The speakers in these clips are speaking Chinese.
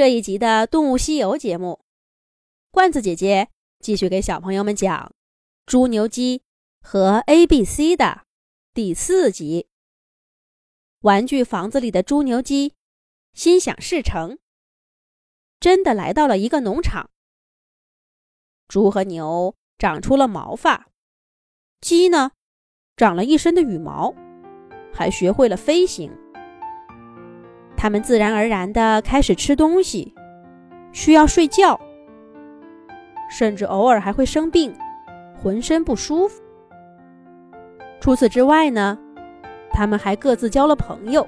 这一集的《动物西游》节目，罐子姐姐继续给小朋友们讲《猪牛鸡和 A B C》的第四集。玩具房子里的猪牛鸡心想事成，真的来到了一个农场。猪和牛长出了毛发，鸡呢，长了一身的羽毛，还学会了飞行。它们自然而然地开始吃东西，需要睡觉，甚至偶尔还会生病，浑身不舒服。除此之外呢，它们还各自交了朋友。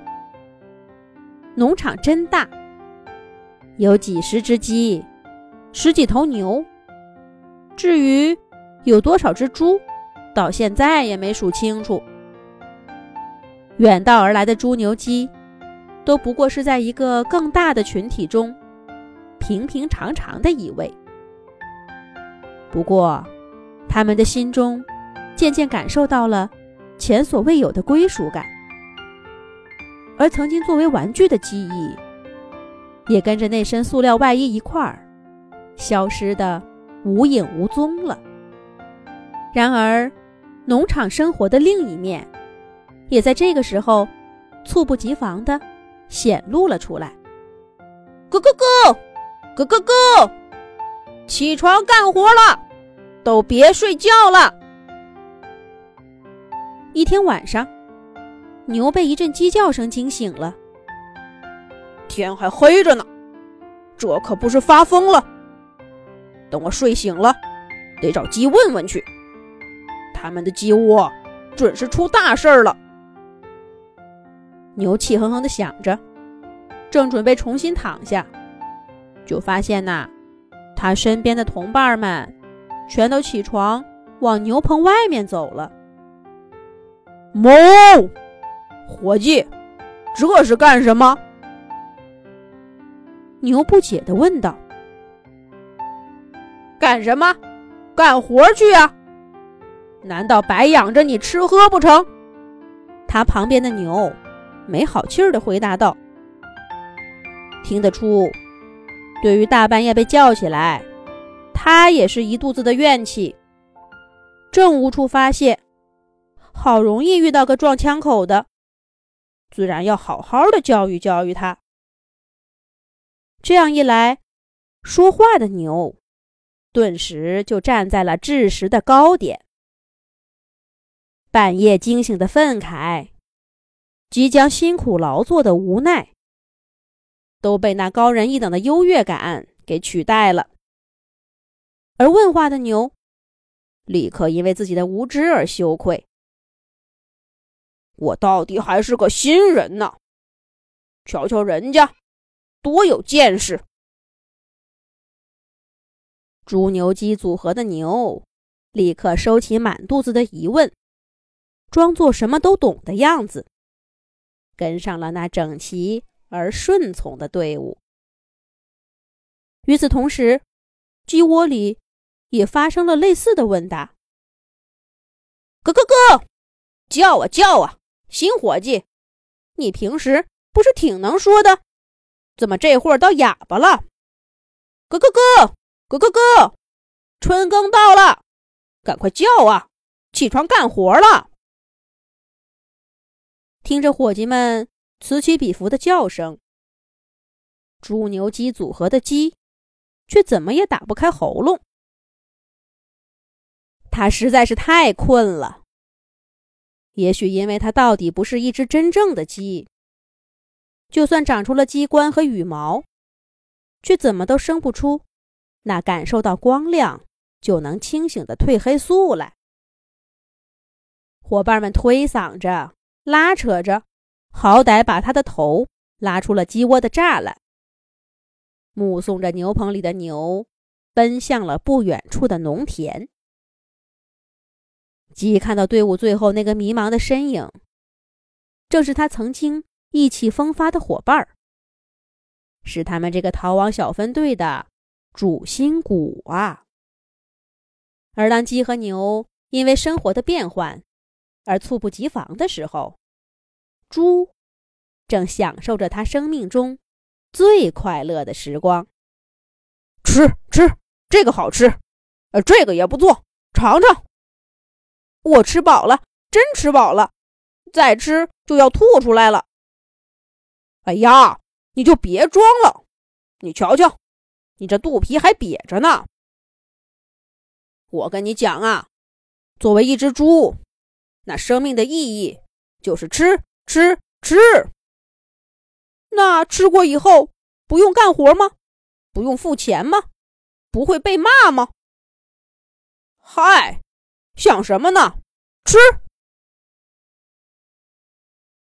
农场真大，有几十只鸡，十几头牛。至于有多少只猪，到现在也没数清楚。远道而来的猪牛鸡。都不过是在一个更大的群体中，平平常常的一位。不过，他们的心中渐渐感受到了前所未有的归属感，而曾经作为玩具的记忆，也跟着那身塑料外衣一块儿消失的无影无踪了。然而，农场生活的另一面，也在这个时候猝不及防的。显露了出来。咯咯咯，咯咯咯，起床干活了，都别睡觉了。一天晚上，牛被一阵鸡叫声惊醒了。天还黑着呢，这可不是发疯了。等我睡醒了，得找鸡问问去。他们的鸡窝准是出大事儿了。牛气哼哼的想着，正准备重新躺下，就发现呐，他身边的同伴们全都起床往牛棚外面走了。哞，伙计，这是干什么？牛不解的问道。干什么？干活去啊！难道白养着你吃喝不成？他旁边的牛。没好气儿的回答道：“听得出，对于大半夜被叫起来，他也是一肚子的怨气，正无处发泄。好容易遇到个撞枪口的，自然要好好的教育教育他。这样一来，说话的牛顿时就站在了智识的高点。半夜惊醒的愤慨。”即将辛苦劳作的无奈，都被那高人一等的优越感给取代了。而问话的牛，立刻因为自己的无知而羞愧。我到底还是个新人呢，瞧瞧人家，多有见识！猪牛鸡组合的牛，立刻收起满肚子的疑问，装作什么都懂的样子。跟上了那整齐而顺从的队伍。与此同时，鸡窝里也发生了类似的问答：“咯咯咯，叫啊叫啊，新伙计，你平时不是挺能说的，怎么这会儿倒哑巴了？咯咯咯，咯咯咯，春耕到了，赶快叫啊，起床干活了。”听着伙计们此起彼伏的叫声，猪牛鸡组合的鸡却怎么也打不开喉咙。它实在是太困了。也许因为它到底不是一只真正的鸡，就算长出了鸡冠和羽毛，却怎么都生不出那感受到光亮就能清醒的褪黑素来。伙伴们推搡着。拉扯着，好歹把他的头拉出了鸡窝的栅栏，目送着牛棚里的牛奔向了不远处的农田。鸡看到队伍最后那个迷茫的身影，正是他曾经意气风发的伙伴儿，是他们这个逃亡小分队的主心骨啊！而当鸡和牛因为生活的变换，而猝不及防的时候，猪正享受着它生命中最快乐的时光。吃吃，这个好吃，呃，这个也不错，尝尝。我吃饱了，真吃饱了，再吃就要吐出来了。哎呀，你就别装了，你瞧瞧，你这肚皮还瘪着呢。我跟你讲啊，作为一只猪，那生命的意义就是吃吃吃。那吃过以后不用干活吗？不用付钱吗？不会被骂吗？嗨，想什么呢？吃！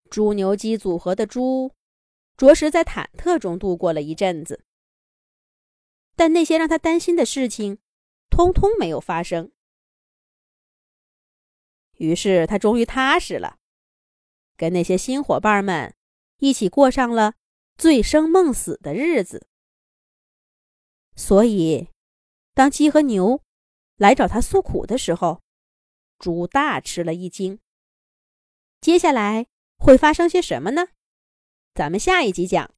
猪牛鸡组合的猪，着实在忐忑中度过了一阵子。但那些让他担心的事情，通通没有发生。于是他终于踏实了，跟那些新伙伴们一起过上了醉生梦死的日子。所以，当鸡和牛来找他诉苦的时候，猪大吃了一惊。接下来会发生些什么呢？咱们下一集讲。